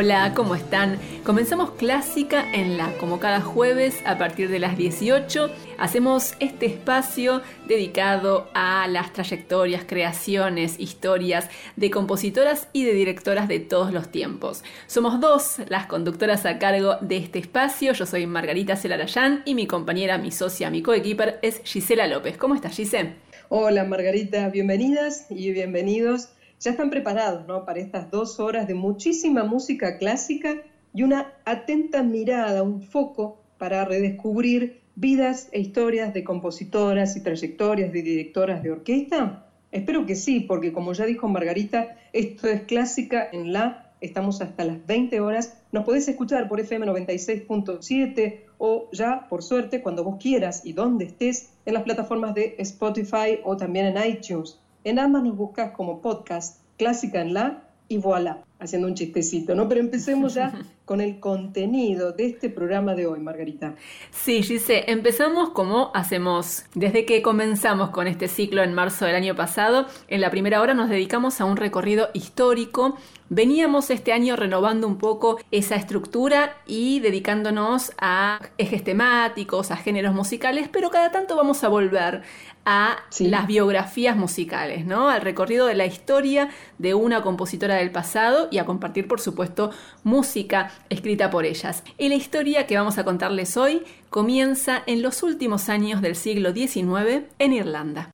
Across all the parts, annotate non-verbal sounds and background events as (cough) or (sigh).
Hola, ¿cómo están? Comenzamos Clásica en la, como cada jueves a partir de las 18. Hacemos este espacio dedicado a las trayectorias, creaciones, historias de compositoras y de directoras de todos los tiempos. Somos dos las conductoras a cargo de este espacio. Yo soy Margarita Celarayán y mi compañera, mi socia, mi coequiper es Gisela López. ¿Cómo estás, Gisela? Hola, Margarita. Bienvenidas y bienvenidos ya están preparados ¿no? para estas dos horas de muchísima música clásica y una atenta mirada, un foco para redescubrir vidas e historias de compositoras y trayectorias de directoras de orquesta? Espero que sí, porque como ya dijo Margarita, esto es clásica en la, estamos hasta las 20 horas, nos podés escuchar por FM 96.7 o ya, por suerte, cuando vos quieras y donde estés, en las plataformas de Spotify o también en iTunes. En ambas nos buscas como podcast Clásica en la y voilà, haciendo un chistecito, ¿no? Pero empecemos ya (laughs) con el contenido de este programa de hoy, Margarita. Sí, Gise, empezamos como hacemos desde que comenzamos con este ciclo en marzo del año pasado. En la primera hora nos dedicamos a un recorrido histórico. Veníamos este año renovando un poco esa estructura y dedicándonos a ejes temáticos, a géneros musicales, pero cada tanto vamos a volver a las biografías musicales, ¿no? Al recorrido de la historia de una compositora del pasado y a compartir, por supuesto, música escrita por ellas. Y la historia que vamos a contarles hoy comienza en los últimos años del siglo XIX en Irlanda.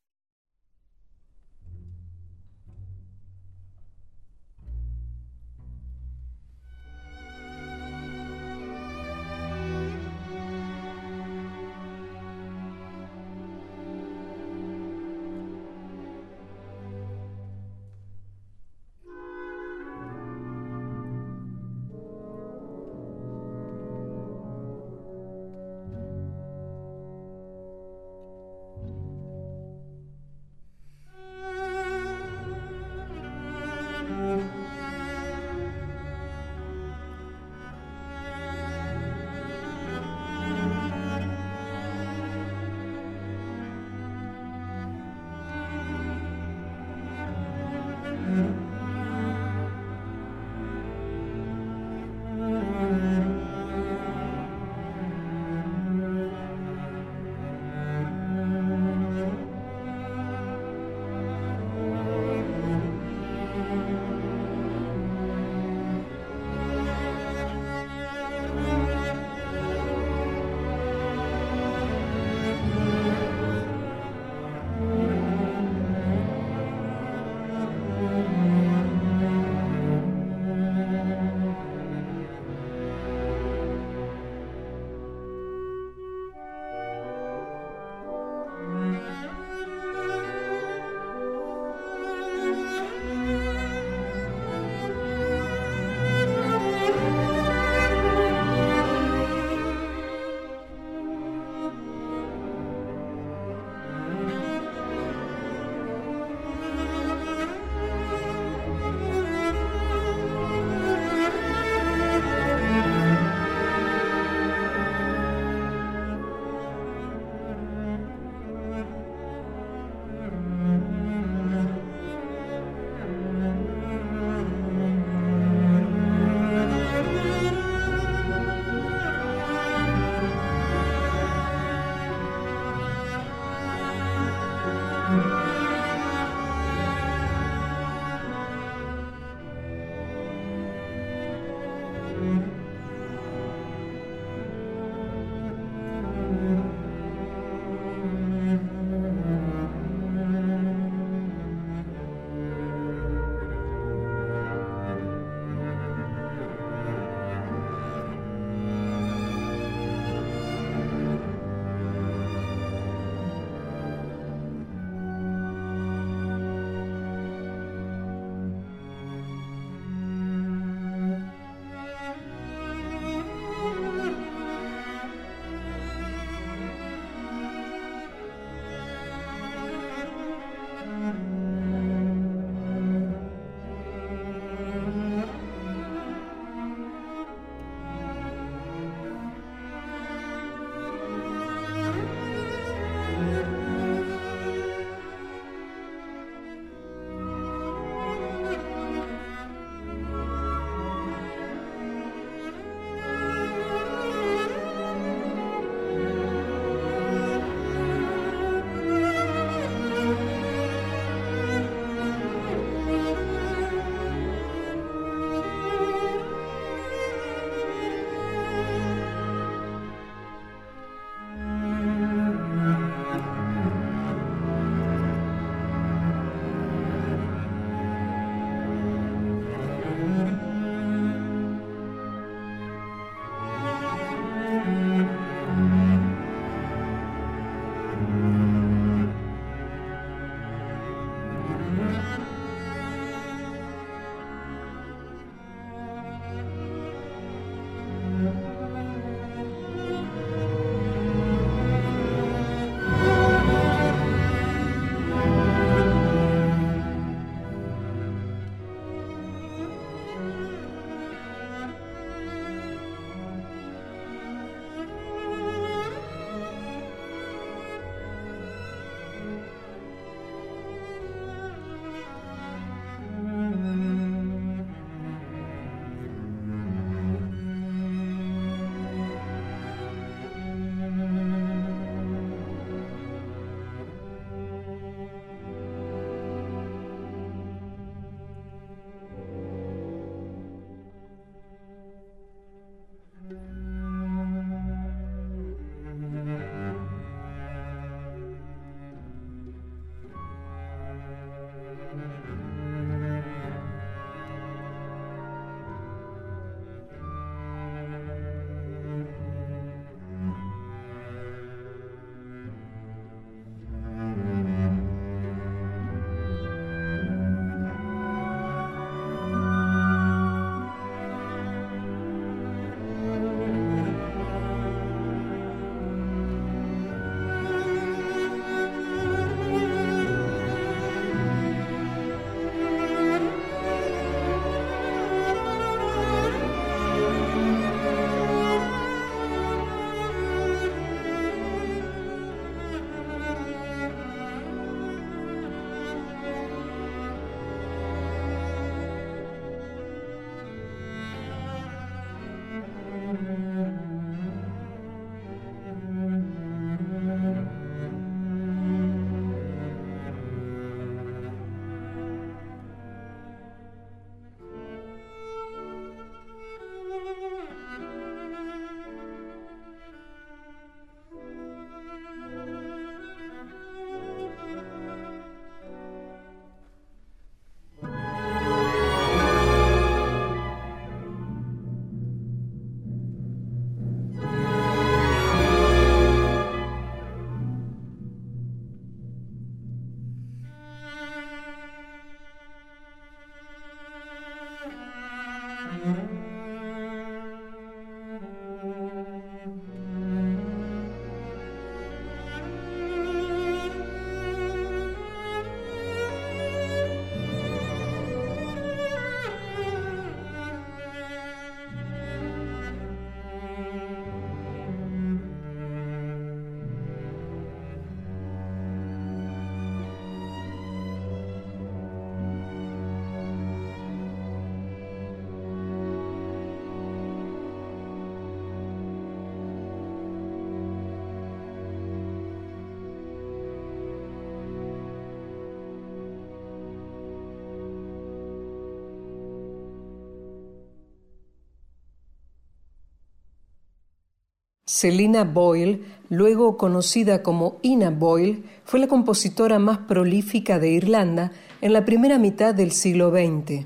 Selina Boyle, luego conocida como Ina Boyle, fue la compositora más prolífica de Irlanda en la primera mitad del siglo XX.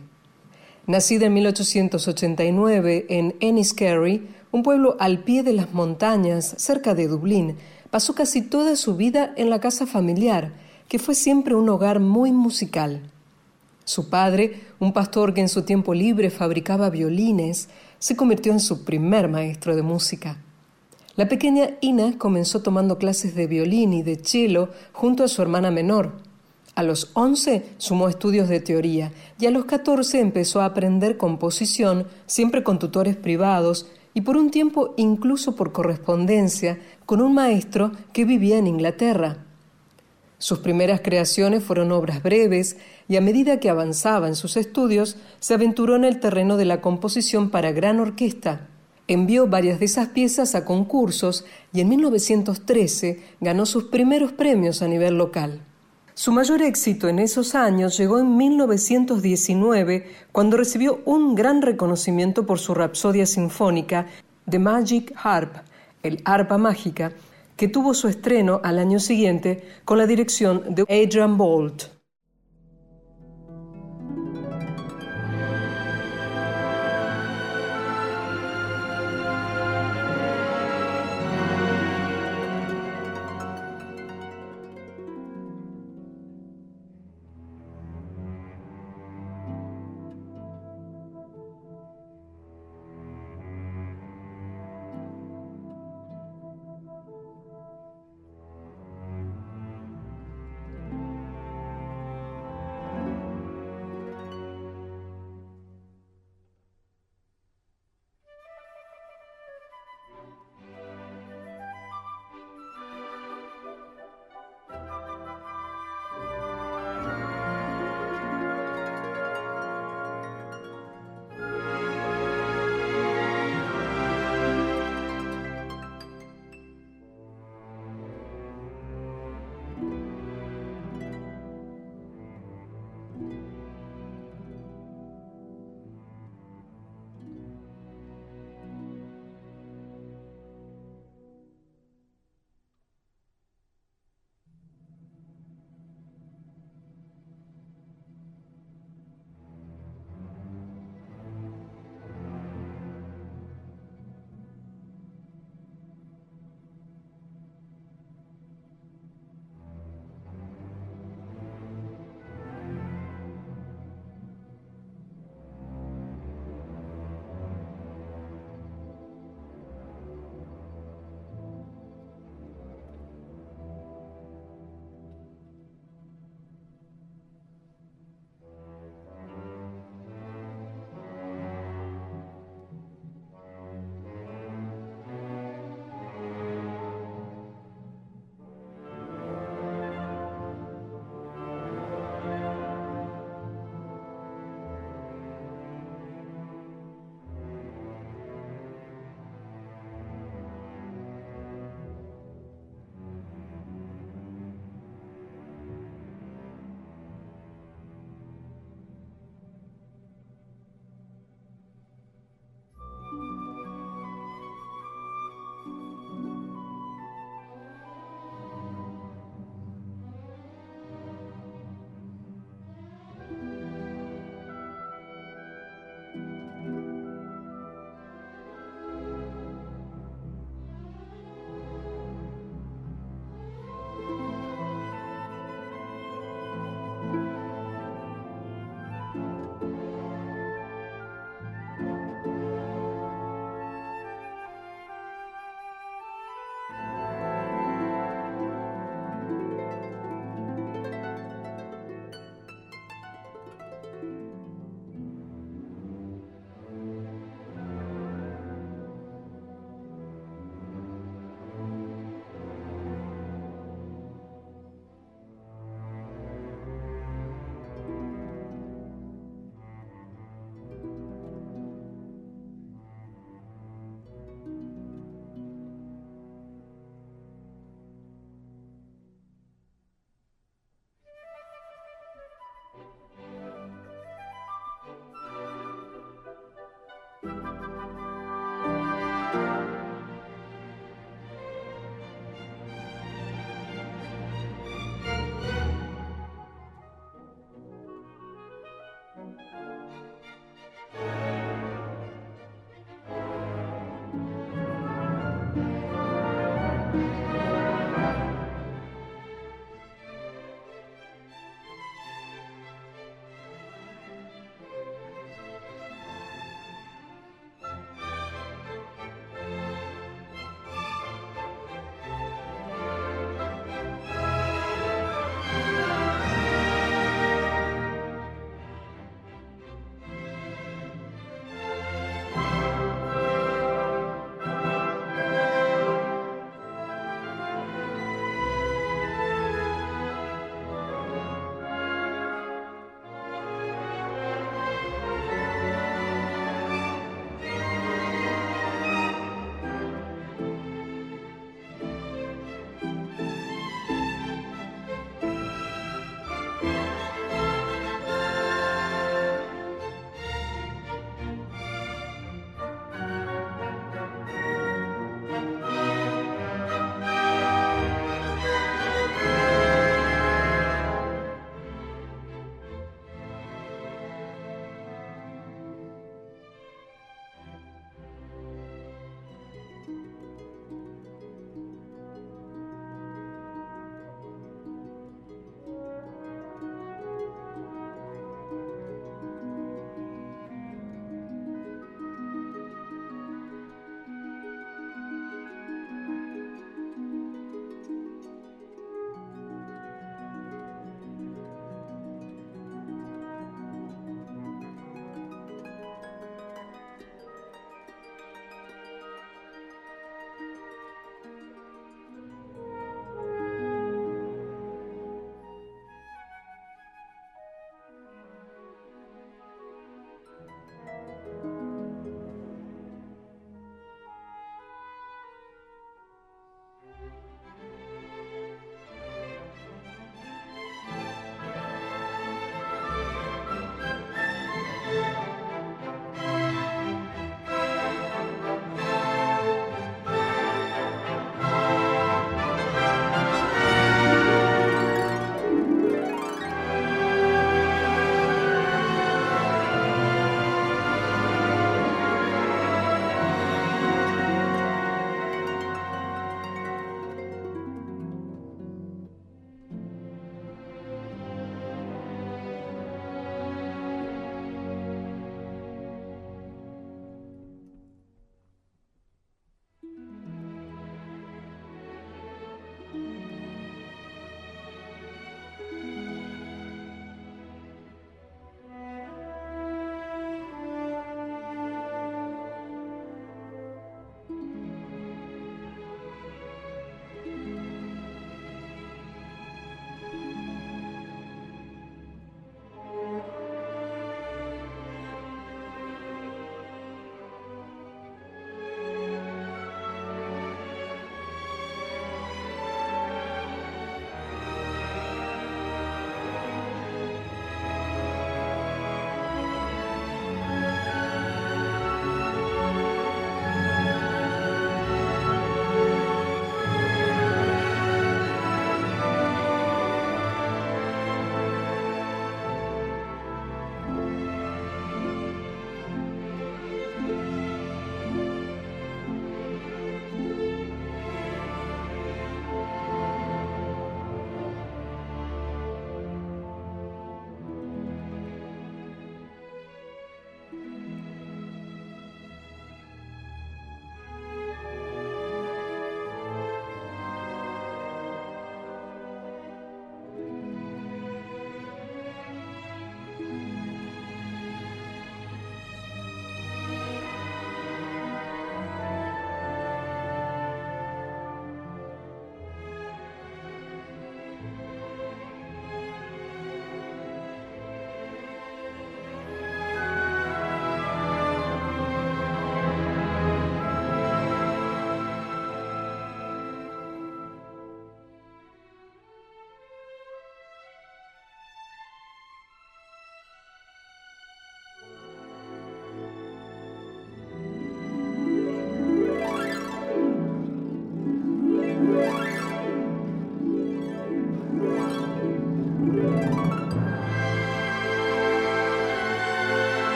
Nacida en 1889 en Enniskerry, un pueblo al pie de las montañas cerca de Dublín, pasó casi toda su vida en la casa familiar, que fue siempre un hogar muy musical. Su padre, un pastor que en su tiempo libre fabricaba violines, se convirtió en su primer maestro de música. La pequeña Ina comenzó tomando clases de violín y de cello junto a su hermana menor. A los 11 sumó estudios de teoría y a los 14 empezó a aprender composición, siempre con tutores privados y por un tiempo incluso por correspondencia con un maestro que vivía en Inglaterra. Sus primeras creaciones fueron obras breves y a medida que avanzaba en sus estudios se aventuró en el terreno de la composición para gran orquesta. Envió varias de esas piezas a concursos y en 1913 ganó sus primeros premios a nivel local. Su mayor éxito en esos años llegó en 1919, cuando recibió un gran reconocimiento por su rapsodia sinfónica, The Magic Harp, el arpa mágica, que tuvo su estreno al año siguiente con la dirección de Adrian Bolt.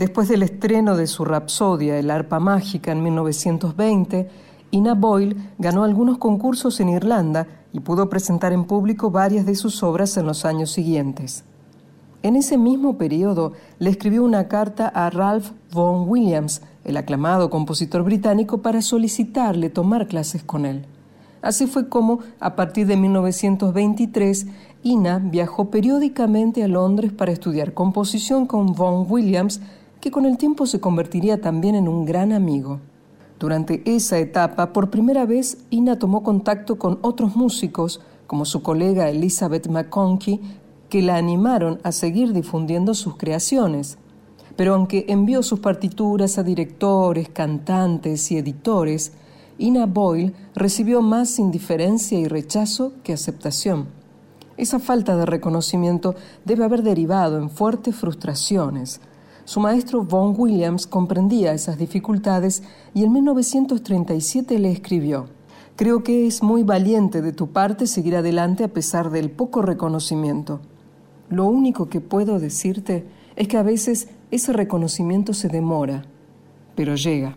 Después del estreno de su Rapsodia, El arpa mágica, en 1920, Ina Boyle ganó algunos concursos en Irlanda y pudo presentar en público varias de sus obras en los años siguientes. En ese mismo periodo le escribió una carta a Ralph Vaughan Williams, el aclamado compositor británico, para solicitarle tomar clases con él. Así fue como, a partir de 1923, Ina viajó periódicamente a Londres para estudiar composición con Vaughan Williams que con el tiempo se convertiría también en un gran amigo. Durante esa etapa, por primera vez, Ina tomó contacto con otros músicos, como su colega Elizabeth McConkie, que la animaron a seguir difundiendo sus creaciones. Pero aunque envió sus partituras a directores, cantantes y editores, Ina Boyle recibió más indiferencia y rechazo que aceptación. Esa falta de reconocimiento debe haber derivado en fuertes frustraciones, su maestro Vaughan Williams comprendía esas dificultades y en 1937 le escribió, Creo que es muy valiente de tu parte seguir adelante a pesar del poco reconocimiento. Lo único que puedo decirte es que a veces ese reconocimiento se demora, pero llega.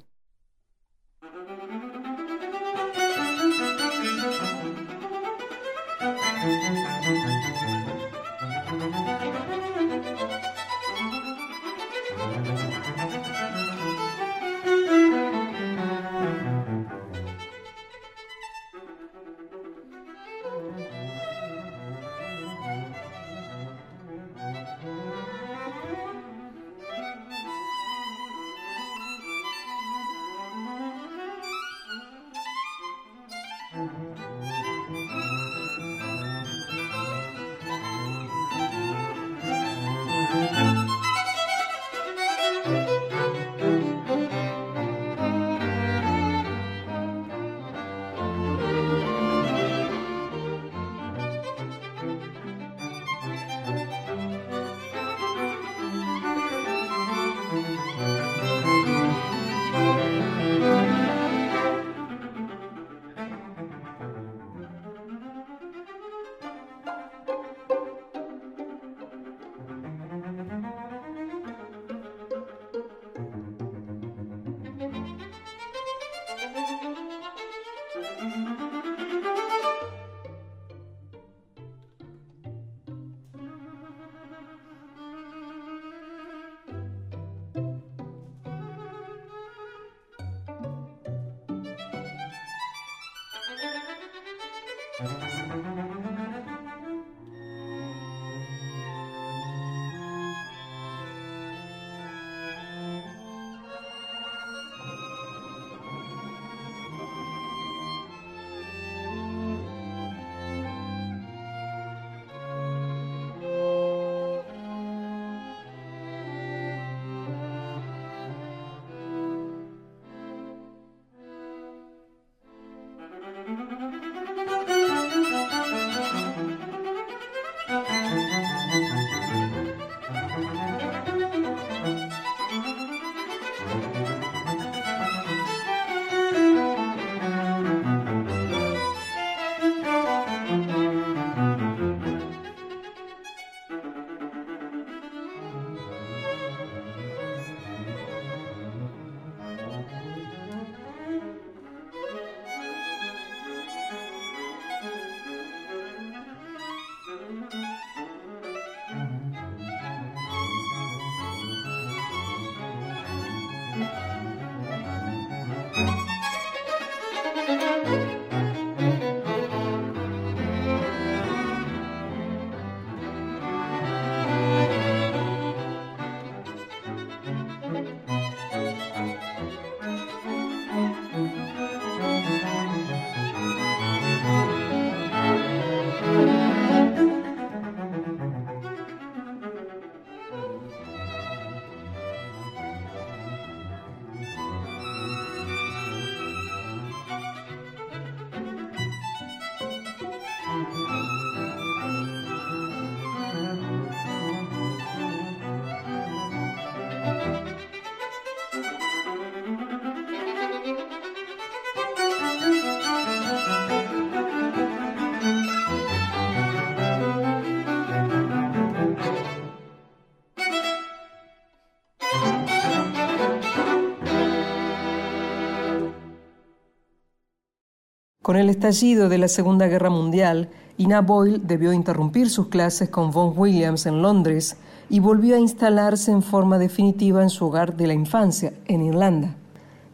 Con el estallido de la Segunda Guerra Mundial, Ina Boyle debió interrumpir sus clases con Von Williams en Londres y volvió a instalarse en forma definitiva en su hogar de la infancia, en Irlanda.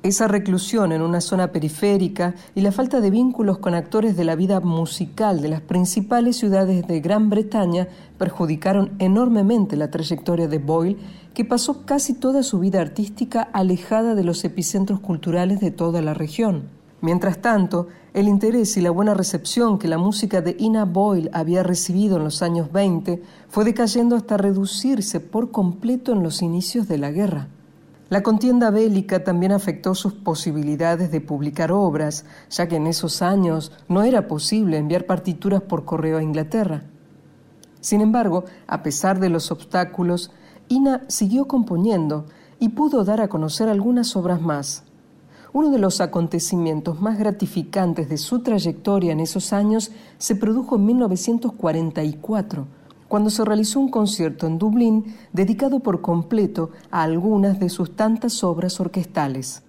Esa reclusión en una zona periférica y la falta de vínculos con actores de la vida musical de las principales ciudades de Gran Bretaña perjudicaron enormemente la trayectoria de Boyle, que pasó casi toda su vida artística alejada de los epicentros culturales de toda la región. Mientras tanto, el interés y la buena recepción que la música de Ina Boyle había recibido en los años 20 fue decayendo hasta reducirse por completo en los inicios de la guerra. La contienda bélica también afectó sus posibilidades de publicar obras, ya que en esos años no era posible enviar partituras por correo a Inglaterra. Sin embargo, a pesar de los obstáculos, Ina siguió componiendo y pudo dar a conocer algunas obras más. Uno de los acontecimientos más gratificantes de su trayectoria en esos años se produjo en 1944 cuando se realizó un concierto en Dublín dedicado por completo a algunas de sus tantas obras orquestales.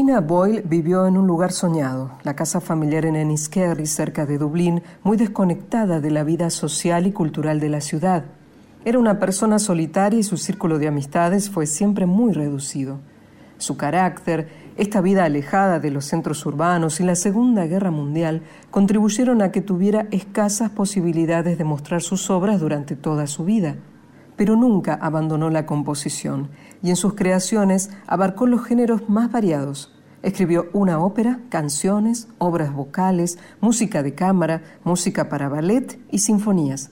Ina Boyle vivió en un lugar soñado, la casa familiar en Enniskerry, cerca de Dublín, muy desconectada de la vida social y cultural de la ciudad. Era una persona solitaria y su círculo de amistades fue siempre muy reducido. Su carácter, esta vida alejada de los centros urbanos y la Segunda Guerra Mundial contribuyeron a que tuviera escasas posibilidades de mostrar sus obras durante toda su vida. Pero nunca abandonó la composición y en sus creaciones abarcó los géneros más variados. Escribió una ópera, canciones, obras vocales, música de cámara, música para ballet y sinfonías.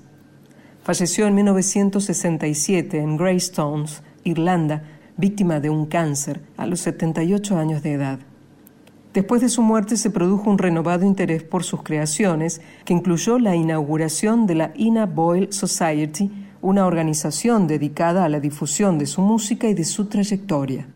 Falleció en 1967 en Greystones, Irlanda, víctima de un cáncer a los 78 años de edad. Después de su muerte se produjo un renovado interés por sus creaciones, que incluyó la inauguración de la Ina Boyle Society, una organización dedicada a la difusión de su música y de su trayectoria.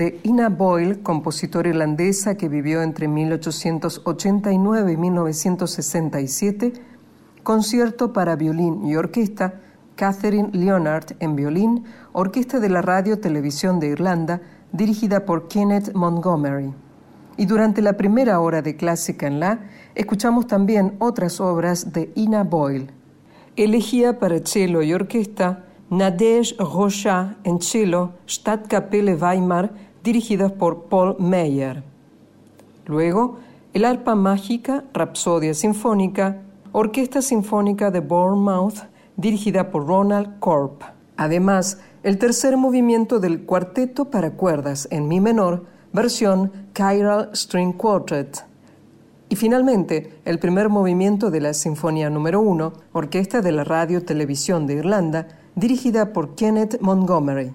De Ina Boyle, compositora irlandesa que vivió entre 1889 y 1967, concierto para violín y orquesta, Catherine Leonard en violín, orquesta de la Radio Televisión de Irlanda, dirigida por Kenneth Montgomery. Y durante la primera hora de clásica en la, escuchamos también otras obras de Ina Boyle. Elegía para cello y orquesta Nadege Rocha en cello, Stadtkapelle Weimar, dirigidas por Paul Meyer. Luego, el arpa mágica, Rapsodia Sinfónica, Orquesta Sinfónica de Bournemouth, dirigida por Ronald Corp. Además, el tercer movimiento del cuarteto para cuerdas en mi menor, versión Chiral String Quartet. Y finalmente, el primer movimiento de la Sinfonía número 1, Orquesta de la Radio Televisión de Irlanda, dirigida por Kenneth Montgomery.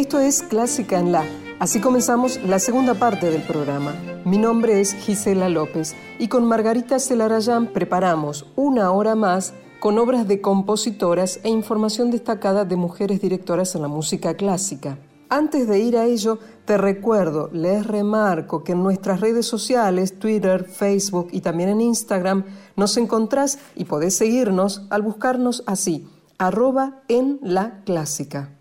Esto es Clásica en La. Así comenzamos la segunda parte del programa. Mi nombre es Gisela López y con Margarita Celarayán preparamos una hora más con obras de compositoras e información destacada de mujeres directoras en la música clásica. Antes de ir a ello, te recuerdo, les remarco que en nuestras redes sociales, Twitter, Facebook y también en Instagram, nos encontrás y podés seguirnos al buscarnos así, arroba en la clásica,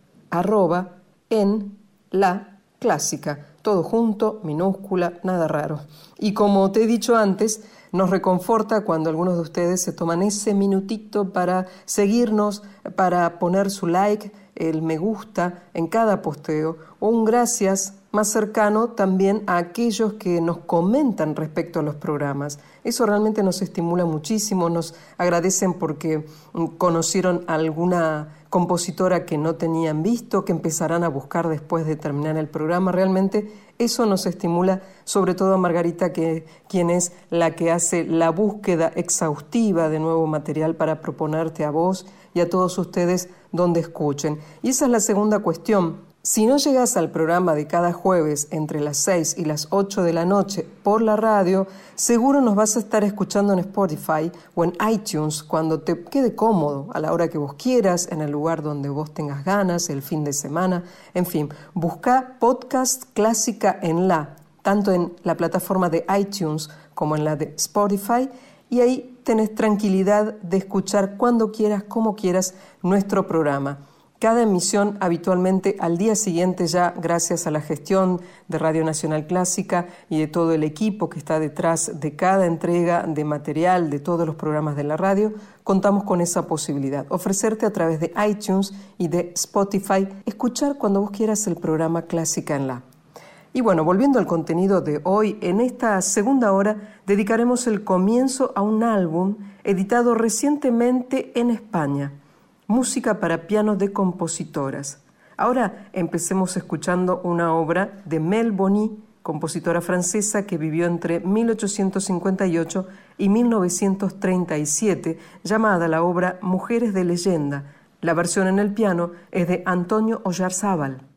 en la clásica, todo junto, minúscula, nada raro. Y como te he dicho antes, nos reconforta cuando algunos de ustedes se toman ese minutito para seguirnos, para poner su like, el me gusta en cada posteo o un gracias más cercano también a aquellos que nos comentan respecto a los programas. Eso realmente nos estimula muchísimo, nos agradecen porque mm, conocieron alguna compositora que no tenían visto, que empezarán a buscar después de terminar el programa. Realmente eso nos estimula, sobre todo a Margarita, que, quien es la que hace la búsqueda exhaustiva de nuevo material para proponerte a vos y a todos ustedes donde escuchen. Y esa es la segunda cuestión. Si no llegas al programa de cada jueves entre las 6 y las 8 de la noche por la radio, seguro nos vas a estar escuchando en Spotify o en iTunes cuando te quede cómodo, a la hora que vos quieras, en el lugar donde vos tengas ganas, el fin de semana. En fin, busca podcast clásica en la, tanto en la plataforma de iTunes como en la de Spotify, y ahí tenés tranquilidad de escuchar cuando quieras, como quieras, nuestro programa. Cada emisión habitualmente al día siguiente ya, gracias a la gestión de Radio Nacional Clásica y de todo el equipo que está detrás de cada entrega de material de todos los programas de la radio, contamos con esa posibilidad. Ofrecerte a través de iTunes y de Spotify, escuchar cuando vos quieras el programa Clásica en la. Y bueno, volviendo al contenido de hoy, en esta segunda hora dedicaremos el comienzo a un álbum editado recientemente en España, Música para piano de compositoras. Ahora empecemos escuchando una obra de Mel Boni, compositora francesa que vivió entre 1858 y 1937, llamada la obra Mujeres de leyenda. La versión en el piano es de Antonio Oyarzábal.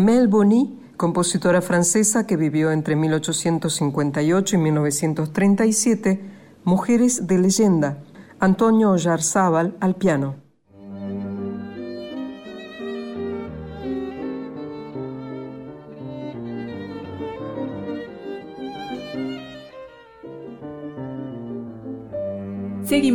Mel Bonny, compositora francesa que vivió entre 1858 y 1937, Mujeres de leyenda, Antonio Ollarzábal al piano.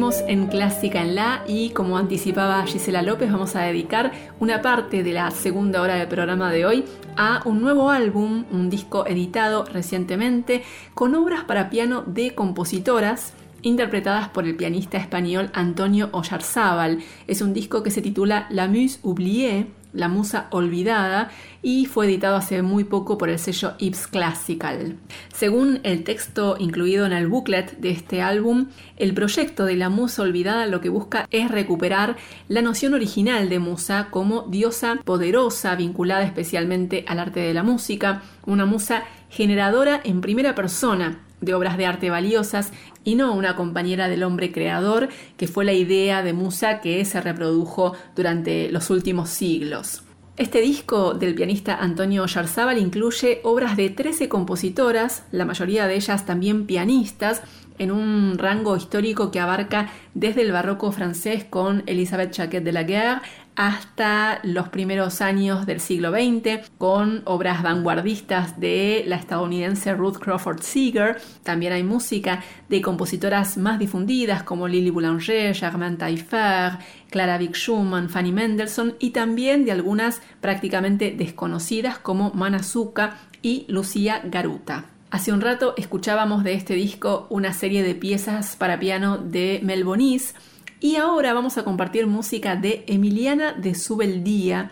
En Clásica en La y como anticipaba Gisela López vamos a dedicar una parte de la segunda hora del programa de hoy a un nuevo álbum, un disco editado recientemente con obras para piano de compositoras interpretadas por el pianista español Antonio Ollarzábal. Es un disco que se titula La Muse Oubliée la Musa Olvidada, y fue editado hace muy poco por el sello Ips Classical. Según el texto incluido en el booklet de este álbum, el proyecto de la Musa Olvidada lo que busca es recuperar la noción original de Musa como diosa poderosa vinculada especialmente al arte de la música, una musa generadora en primera persona de obras de arte valiosas y no una compañera del hombre creador, que fue la idea de Musa que se reprodujo durante los últimos siglos. Este disco del pianista Antonio Yarzábal incluye obras de 13 compositoras, la mayoría de ellas también pianistas, en un rango histórico que abarca desde el barroco francés con Elisabeth Jacquet de la Guerre hasta los primeros años del siglo XX, con obras vanguardistas de la estadounidense Ruth Crawford Seeger. También hay música de compositoras más difundidas como Lily Boulanger, Germaine Taillefer, Clara Vick Schumann, Fanny Mendelssohn y también de algunas prácticamente desconocidas como Manazuka y Lucía Garuta. Hace un rato escuchábamos de este disco una serie de piezas para piano de Mel Bonis, y ahora vamos a compartir música de Emiliana de Subeldía,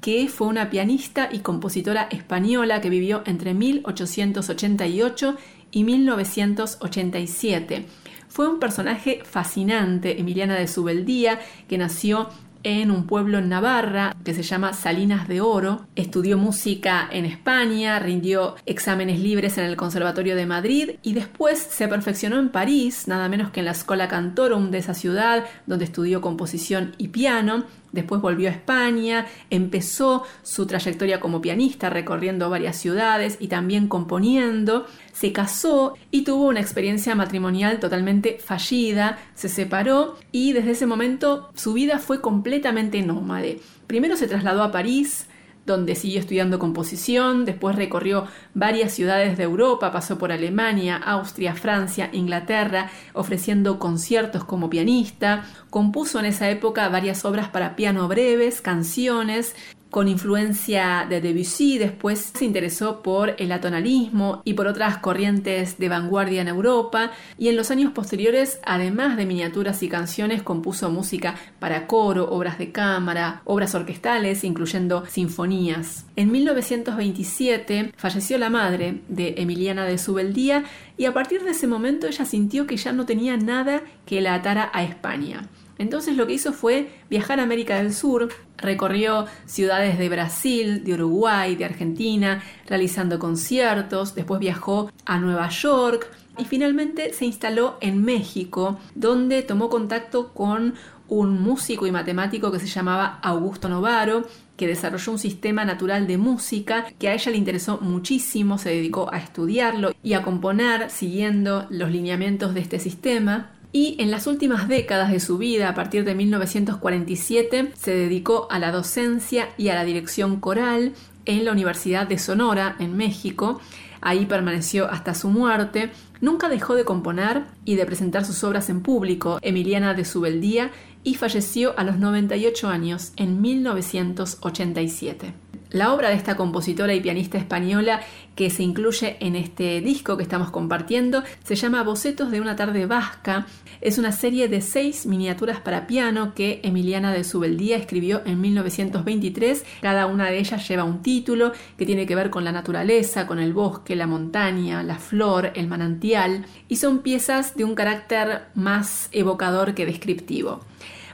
que fue una pianista y compositora española que vivió entre 1888 y 1987. Fue un personaje fascinante, Emiliana de Subeldía, que nació en un pueblo en Navarra que se llama Salinas de Oro. Estudió música en España, rindió exámenes libres en el Conservatorio de Madrid y después se perfeccionó en París, nada menos que en la Scola Cantorum de esa ciudad, donde estudió composición y piano Después volvió a España, empezó su trayectoria como pianista recorriendo varias ciudades y también componiendo, se casó y tuvo una experiencia matrimonial totalmente fallida, se separó y desde ese momento su vida fue completamente nómade. Primero se trasladó a París, donde siguió estudiando composición, después recorrió varias ciudades de Europa, pasó por Alemania, Austria, Francia, Inglaterra, ofreciendo conciertos como pianista, compuso en esa época varias obras para piano breves, canciones, con influencia de Debussy, después se interesó por el atonalismo y por otras corrientes de vanguardia en Europa y en los años posteriores, además de miniaturas y canciones, compuso música para coro, obras de cámara, obras orquestales, incluyendo sinfonías. En 1927 falleció la madre de Emiliana de Subeldía y a partir de ese momento ella sintió que ya no tenía nada que la atara a España. Entonces lo que hizo fue viajar a América del Sur, recorrió ciudades de Brasil, de Uruguay, de Argentina, realizando conciertos, después viajó a Nueva York y finalmente se instaló en México, donde tomó contacto con un músico y matemático que se llamaba Augusto Novaro, que desarrolló un sistema natural de música que a ella le interesó muchísimo, se dedicó a estudiarlo y a componer siguiendo los lineamientos de este sistema y en las últimas décadas de su vida, a partir de 1947, se dedicó a la docencia y a la dirección coral en la Universidad de Sonora, en México. Ahí permaneció hasta su muerte. Nunca dejó de componer y de presentar sus obras en público, Emiliana de Subeldía, y falleció a los 98 años en 1987. La obra de esta compositora y pianista española que se incluye en este disco que estamos compartiendo se llama Bocetos de una tarde vasca. Es una serie de seis miniaturas para piano que Emiliana de Subeldía escribió en 1923. Cada una de ellas lleva un título que tiene que ver con la naturaleza, con el bosque, la montaña, la flor, el manantial y son piezas de un carácter más evocador que descriptivo.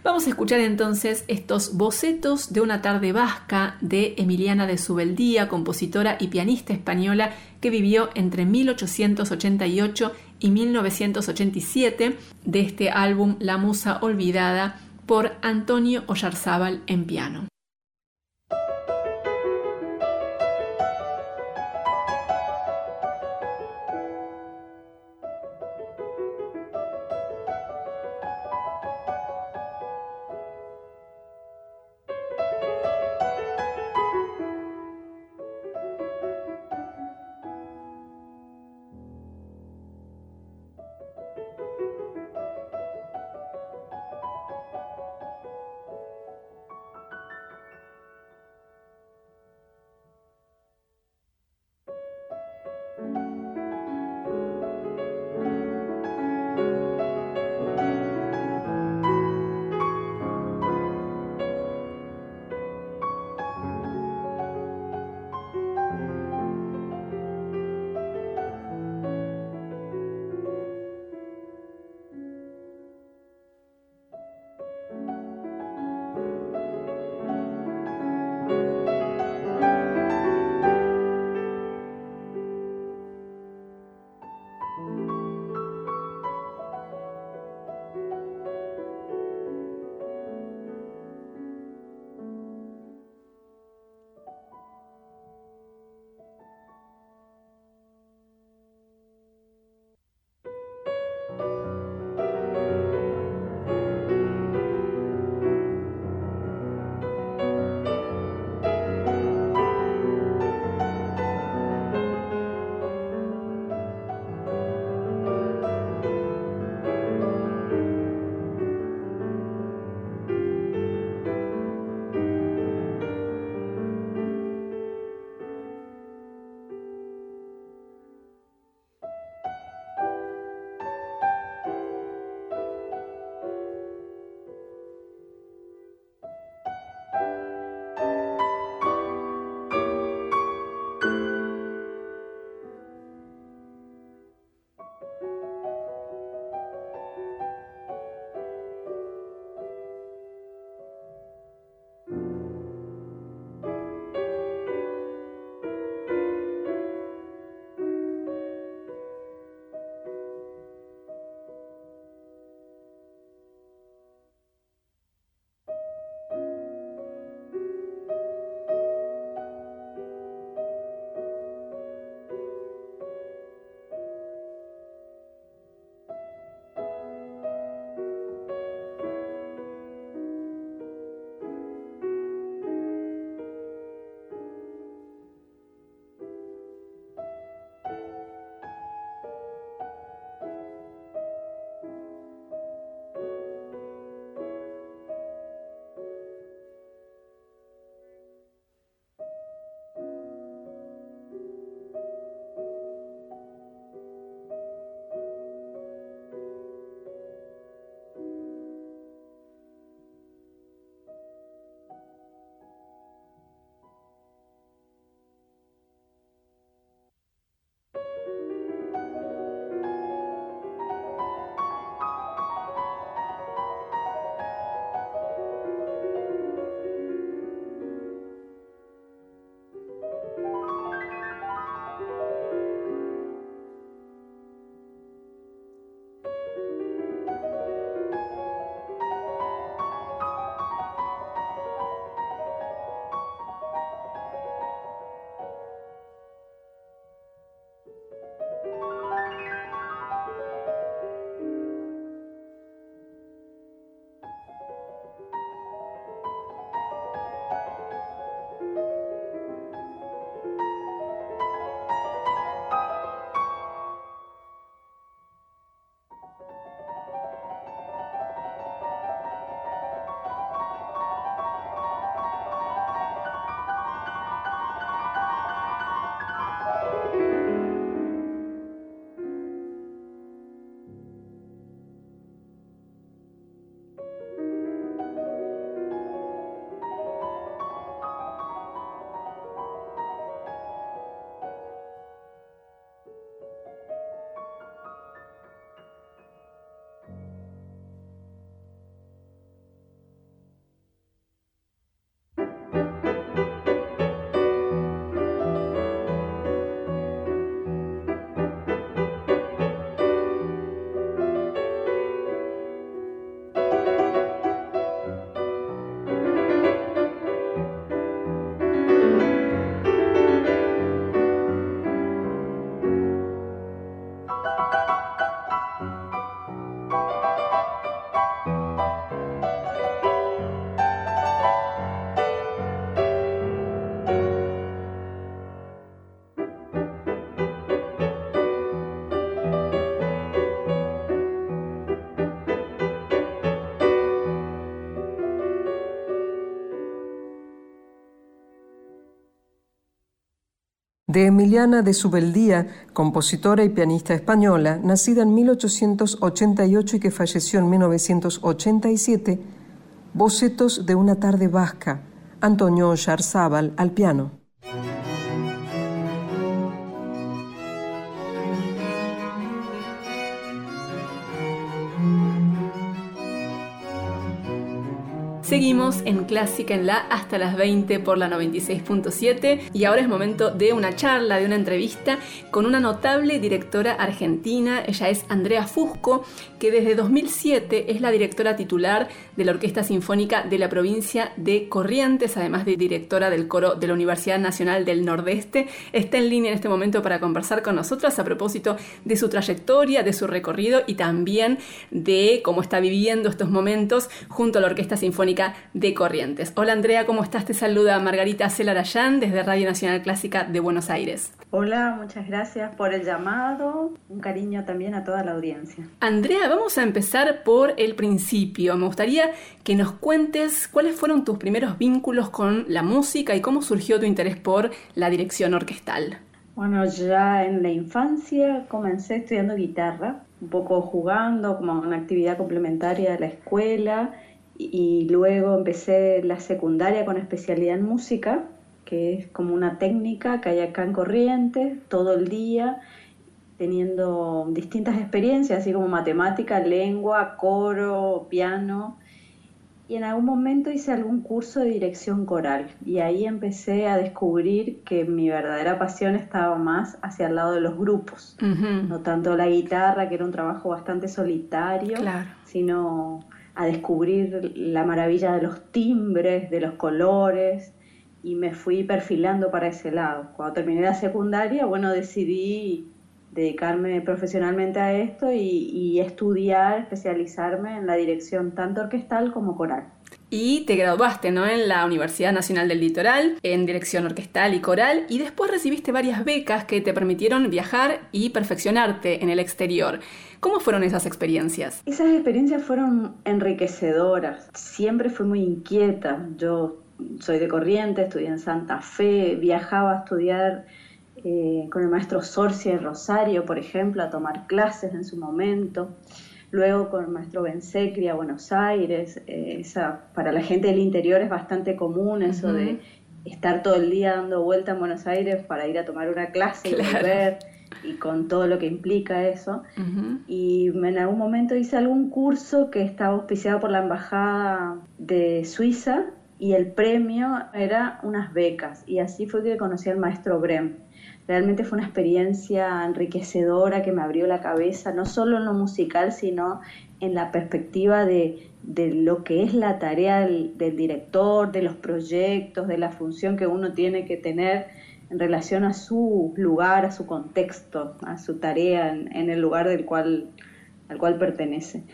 Vamos a escuchar entonces estos bocetos de una tarde vasca de Emiliana de Subeldía, compositora y pianista española que vivió entre 1888 y 1987 de este álbum La Musa Olvidada por Antonio Ollarzábal en piano. De Emiliana de Subeldía, compositora y pianista española, nacida en 1888 y que falleció en 1987, Bocetos de una tarde vasca, Antonio Yarzábal al piano. Seguimos en Clásica en la hasta las 20 por la 96.7 y ahora es momento de una charla, de una entrevista con una notable directora argentina. Ella es Andrea Fusco, que desde 2007 es la directora titular de la Orquesta Sinfónica de la provincia de Corrientes, además de directora del coro de la Universidad Nacional del Nordeste. Está en línea en este momento para conversar con nosotras a propósito de su trayectoria, de su recorrido y también de cómo está viviendo estos momentos junto a la Orquesta Sinfónica de Corrientes. Hola Andrea, ¿cómo estás? Te saluda Margarita Celarayán desde Radio Nacional Clásica de Buenos Aires. Hola, muchas gracias por el llamado. Un cariño también a toda la audiencia. Andrea, vamos a empezar por el principio. Me gustaría que nos cuentes cuáles fueron tus primeros vínculos con la música y cómo surgió tu interés por la dirección orquestal. Bueno, ya en la infancia comencé estudiando guitarra, un poco jugando como una actividad complementaria de la escuela y luego empecé la secundaria con especialidad en música, que es como una técnica que hay acá en Corrientes todo el día. teniendo distintas experiencias, así como matemática, lengua, coro, piano. Y en algún momento hice algún curso de dirección coral y ahí empecé a descubrir que mi verdadera pasión estaba más hacia el lado de los grupos, no tanto la guitarra, que era un trabajo bastante solitario, sino a descubrir la maravilla de los timbres, de los colores, y me fui perfilando para ese lado. Cuando terminé la secundaria, bueno, decidí dedicarme profesionalmente a esto y, estudiar, especializarme en la dirección tanto orquestal como coral. Y te graduaste, ¿no? En la Universidad Nacional del Litoral, en dirección orquestal y coral, y después recibiste varias becas que te permitieron viajar y perfeccionarte en el exterior. ¿Cómo fueron esas experiencias? Esas experiencias fueron enriquecedoras. Siempre fui muy inquieta. Yo soy de Corrientes, estudié en Santa Fe, viajaba a estudiar eh, con el maestro Sorcia en Rosario, por ejemplo, a tomar clases en su momento. Luego con el maestro Bensecri a Buenos Aires. Eh, esa, para la gente del interior es bastante común eso de estar todo el día dando vuelta en Buenos Aires para ir a tomar una clase y volver y con todo lo que implica eso. Y en algún momento hice algún curso que estaba auspiciado por la Embajada de Suiza y el premio era unas becas. Y así fue que conocí al maestro Brem. Realmente fue una experiencia enriquecedora que me abrió la cabeza, no solo en lo musical, sino en la perspectiva de, lo que es la tarea del, director, de los proyectos, de la función que uno tiene que tener en relación a su lugar, a su contexto, a su tarea en, el lugar del cual, al cual pertenece.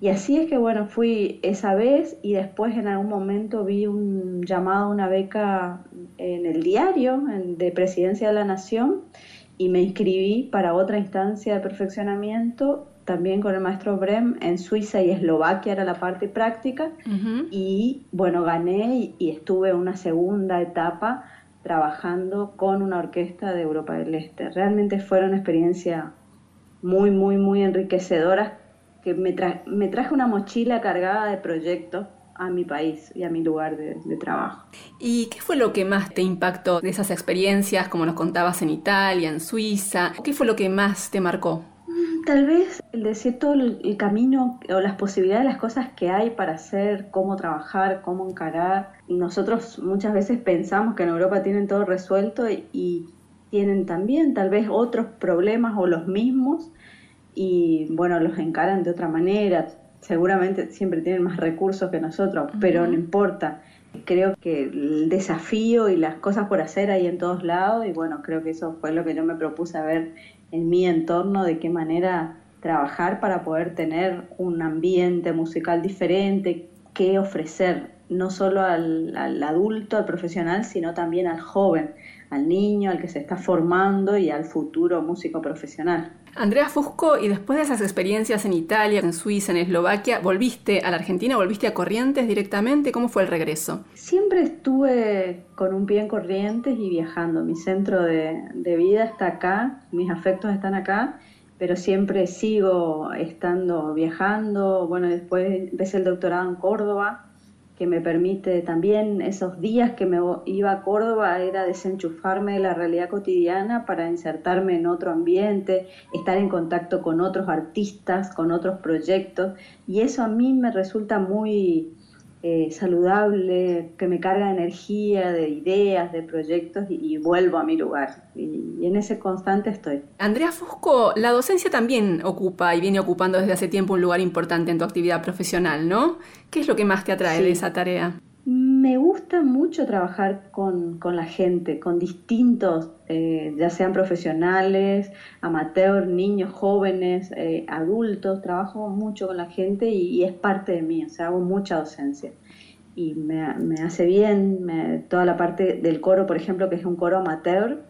Y así es que, bueno, fui esa vez y después en algún momento vi un llamado a una beca en el diario de Presidencia de la Nación y me inscribí para otra instancia de perfeccionamiento también con el maestro Brem en Suiza y Eslovaquia era la parte práctica y bueno, gané y, estuve una segunda etapa trabajando con una orquesta de Europa del Este. Realmente fueron experiencias muy, muy, muy enriquecedoras que me, traje una mochila cargada de proyectos a mi país y a mi lugar de, trabajo. ¿Y qué fue lo que más te impactó de esas experiencias, como nos contabas en Italia, en Suiza? ¿Qué fue lo que más te marcó? Mm, tal vez el decir todo el, camino o las posibilidades, las cosas que hay para hacer, cómo trabajar, cómo encarar. Nosotros muchas veces pensamos que en Europa tienen todo resuelto y tienen también tal vez otros problemas o los mismos y bueno, los encaran de otra manera. Seguramente siempre tienen más recursos que nosotros, pero no importa. Creo que el desafío y las cosas por hacer hay en todos lados y bueno, creo que eso fue lo que yo me propuse a ver en mi entorno, de qué manera trabajar para poder tener un ambiente musical diferente, qué ofrecer, no solo al, al adulto, al profesional, sino también al joven, al niño, al que se está formando y al futuro músico profesional. Andrea Fusco, y después de esas experiencias en Italia, en Suiza, en Eslovaquia, ¿volviste a la Argentina? ¿Volviste a Corrientes directamente? ¿Cómo fue el regreso? Siempre estuve con un pie en Corrientes y viajando. Mi centro de, de vida está acá, mis afectos están acá, pero siempre sigo estando viajando. Bueno, después empecé el doctorado en Córdoba que me permite también esos días que me iba a Córdoba era desenchufarme de la realidad cotidiana para insertarme en otro ambiente, estar en contacto con otros artistas, con otros proyectos y eso a mí me resulta muy eh, saludable, que me carga de energía, de ideas, de proyectos y, vuelvo a mi lugar. Y, en ese constante estoy. Andrea Fusco, la docencia también ocupa y viene ocupando desde hace tiempo un lugar importante en tu actividad profesional, ¿no? ¿Qué es lo que más te atrae de esa tarea? Me gusta mucho trabajar con, la gente, con distintos, eh, ya sean profesionales, amateurs, niños, jóvenes, eh, adultos. Trabajo mucho con la gente y, es parte de mí, o sea, hago mucha docencia. Y me, hace bien toda la parte del coro, por ejemplo, que es un coro amateur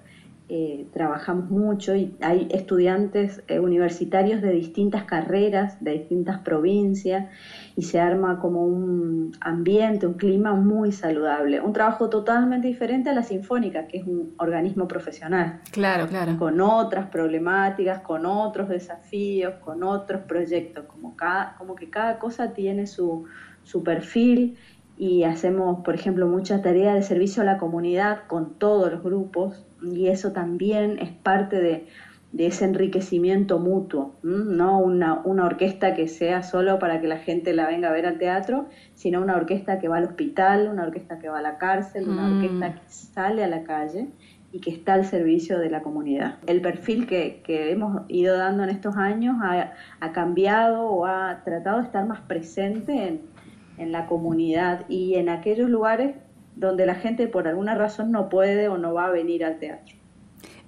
eh, trabajamos mucho y hay estudiantes eh, universitarios de distintas carreras, de distintas provincias, y se arma como un ambiente, un clima muy saludable. Un trabajo totalmente diferente a la Sinfónica, que es un organismo profesional. Claro, claro. Con otras problemáticas, con otros desafíos, con otros proyectos, como, cada, como que cada cosa tiene su, su perfil y hacemos, por ejemplo, mucha tarea de servicio a la comunidad con todos los grupos y eso también es parte de, de ese enriquecimiento mutuo, no una, una, orquesta que sea solo para que la gente la venga a ver al teatro, sino una orquesta que va al hospital, una orquesta que va a la cárcel, una mm. orquesta que sale a la calle y que está al servicio de la comunidad. El perfil que, que hemos ido dando en estos años ha, ha, cambiado o ha tratado de estar más presente en, en la comunidad y en aquellos lugares donde la gente por alguna razón no puede o no va a venir al teatro.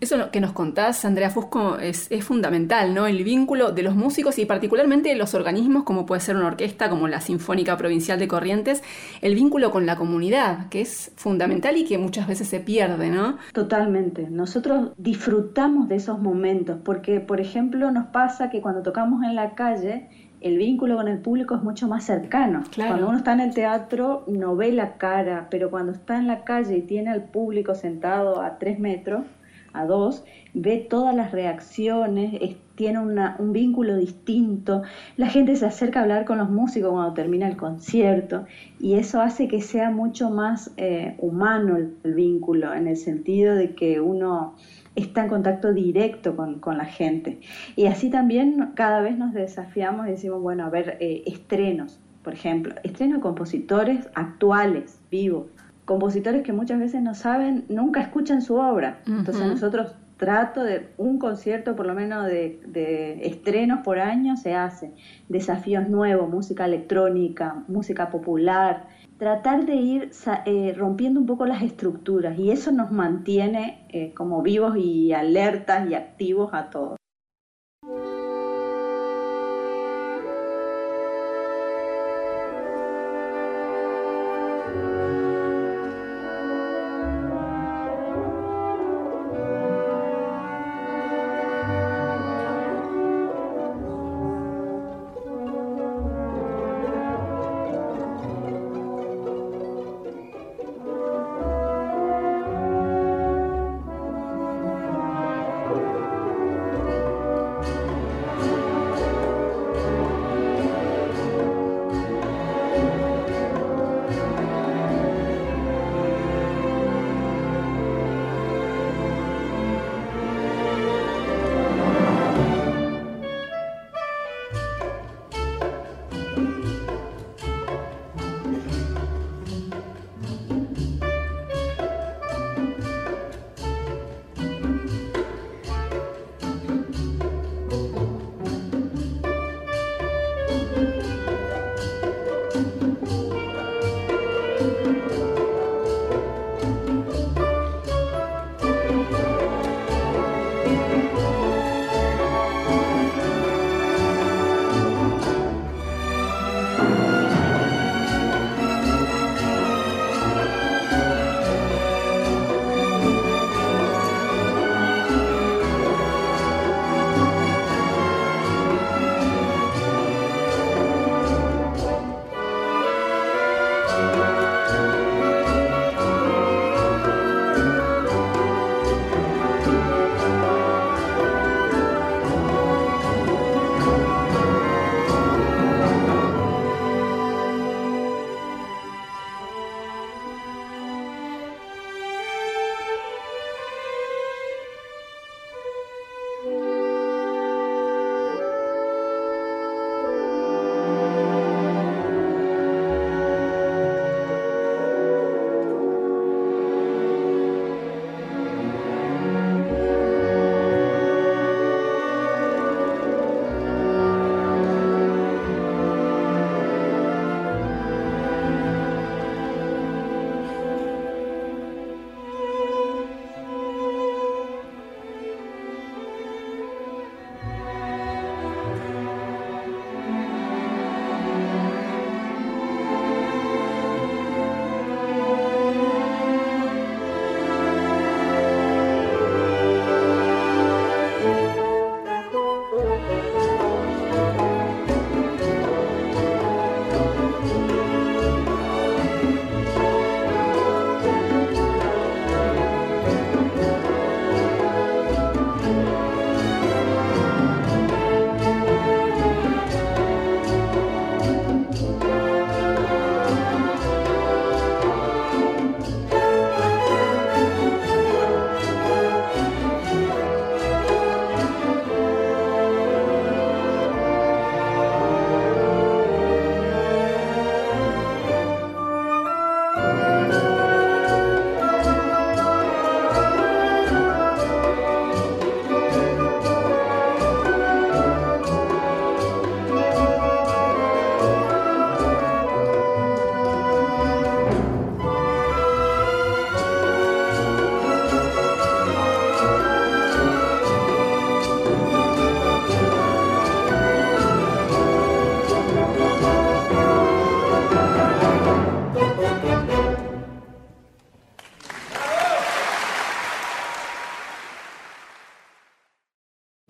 Eso que nos contás, Andrea Fusco, es, fundamental, ¿no? El vínculo de los músicos y particularmente de los organismos, como puede ser una orquesta como la Sinfónica Provincial de Corrientes, el vínculo con la comunidad, que es fundamental y que muchas veces se pierde, ¿no? Totalmente. Nosotros disfrutamos de esos momentos, porque, por ejemplo, nos pasa que cuando tocamos en la calle, el vínculo con el público es mucho más cercano. Cuando uno está en el teatro no ve la cara, pero cuando está en la calle y tiene al público sentado a tres metros, a dos, ve todas las reacciones, tiene un vínculo distinto, la gente se acerca a hablar con los músicos cuando termina el concierto y eso hace que sea mucho más eh, humano el, vínculo, en el sentido de que uno está en contacto directo con, la gente. Y así también cada vez nos desafiamos y decimos, bueno, a ver, eh, estrenos, por ejemplo, estrenos de compositores actuales, vivos compositores que muchas veces no saben, nunca escuchan su obra. Entonces nosotros trato de un concierto por lo menos de, estrenos por año se hace, desafíos nuevos, música electrónica, música popular, tratar de ir eh, rompiendo un poco las estructuras y eso nos mantiene eh, como vivos y alertas y activos a todos.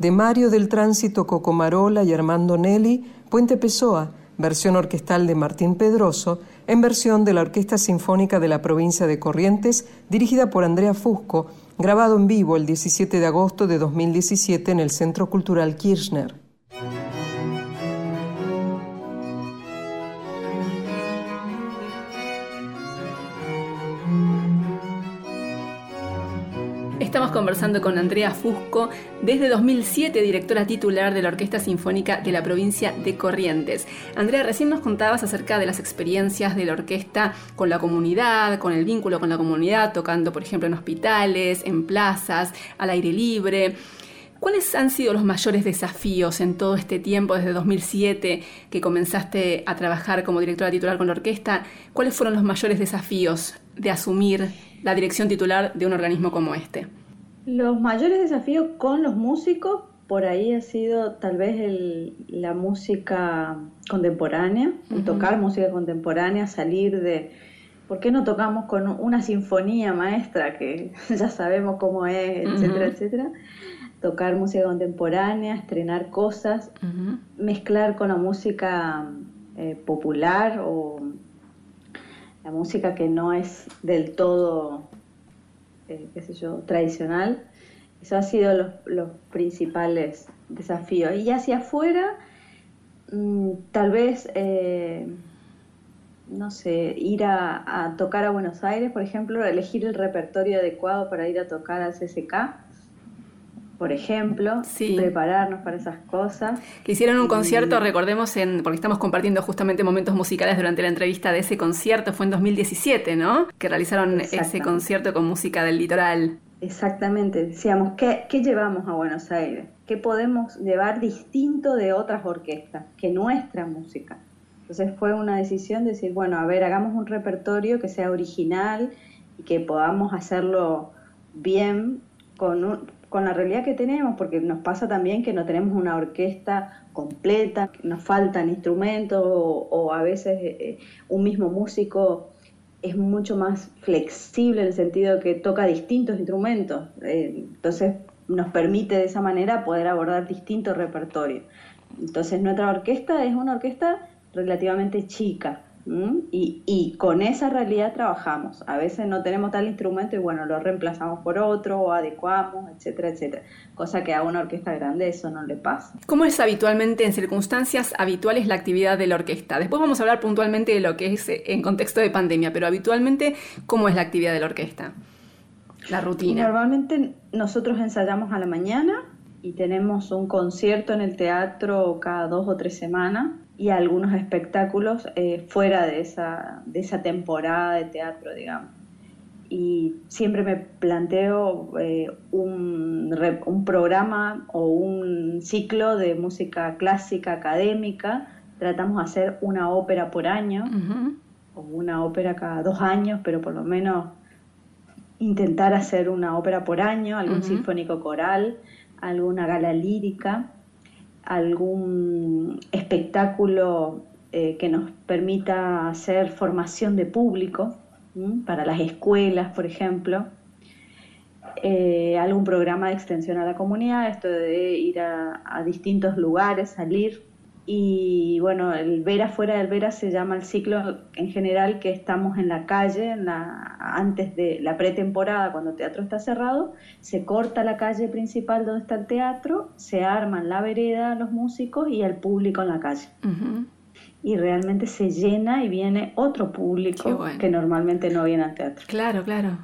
De Mario del Tránsito Cocomarola y Armando Nelly, Puente Pessoa, versión orquestal de Martín Pedroso, en versión de la Orquesta Sinfónica de la provincia de Corrientes, dirigida por Andrea Fusco, grabado en vivo el 17 de agosto de 2017 en el Centro Cultural Kirchner. Estamos conversando con Andrea Fusco, desde 2007 directora titular de la Orquesta Sinfónica de la provincia de Corrientes. Andrea, recién nos contabas acerca de las experiencias de la orquesta con la comunidad, con el vínculo con la comunidad, tocando, por ejemplo, en hospitales, en plazas, al aire libre. ¿Cuáles han sido los mayores desafíos en todo este tiempo, desde 2007 que comenzaste a trabajar como directora titular con la orquesta? ¿Cuáles fueron los mayores desafíos de asumir la dirección titular de un organismo como este? Los mayores desafíos con los músicos por ahí ha sido tal vez la música contemporánea, tocar música contemporánea, salir de... ¿Por qué no tocamos con una sinfonía maestra que (laughs) ya sabemos cómo es, etcétera, etcétera? Tocar música contemporánea, estrenar cosas, mezclar con la música eh, popular o la música que no es del todo, eh, qué sé yo, tradicional. Eso ha sido los, principales desafíos. Y hacia afuera, mm, tal vez, eh, no sé, ir a, tocar a Buenos Aires, por ejemplo, elegir el repertorio adecuado para ir a tocar al CCK por ejemplo, prepararnos para esas cosas. Que hicieron un concierto, recordemos, en, porque estamos compartiendo justamente momentos musicales durante la entrevista de ese concierto, fue en 2017, ¿no? Que realizaron ese concierto con música del litoral. Exactamente, decíamos, ¿qué, ¿qué llevamos a Buenos Aires? ¿Qué podemos llevar distinto de otras orquestas que nuestra música? Entonces fue una decisión de decir, bueno, a ver, hagamos un repertorio que sea original y que podamos hacerlo bien con un, con la realidad que tenemos, porque nos pasa también que no tenemos una orquesta completa, nos faltan instrumentos o, a veces eh, eh, un mismo músico es mucho más flexible en el sentido que toca distintos instrumentos, eh, entonces nos permite de esa manera poder abordar distintos repertorios. Entonces nuestra orquesta es una orquesta relativamente chica, y, con esa realidad trabajamos. A veces no tenemos tal instrumento y bueno, lo reemplazamos por otro o adecuamos, etcétera, etcétera. Cosa que a una orquesta grande eso no le pasa. ¿Cómo es habitualmente, en circunstancias habituales, la actividad de la orquesta? Después vamos a hablar puntualmente de lo que es eh, en contexto de pandemia, pero habitualmente, ¿cómo es la actividad de la orquesta? La rutina. Normalmente nosotros ensayamos a la mañana y tenemos un concierto en el teatro cada dos o tres semanas y algunos espectáculos eh, fuera de esa, de esa temporada de teatro, digamos. Y siempre me planteo eh, un, un, programa o un ciclo de música clásica académica. Tratamos de hacer una ópera por año, o una ópera cada dos años, pero por lo menos intentar hacer una ópera por año, algún sinfónico coral, alguna gala lírica algún espectáculo eh, que nos permita hacer formación de público para las escuelas, por ejemplo. Eh, algún programa de extensión a la comunidad, esto de ir a distintos lugares, salir y bueno, el Vera fuera del Vera se llama el ciclo en general que estamos en la calle, en la, antes de la pretemporada, cuando el teatro está cerrado, se corta la calle principal donde está el teatro, se arman la vereda los músicos y el público en la calle. Y realmente se llena y viene otro público que normalmente no viene al teatro. Claro, claro.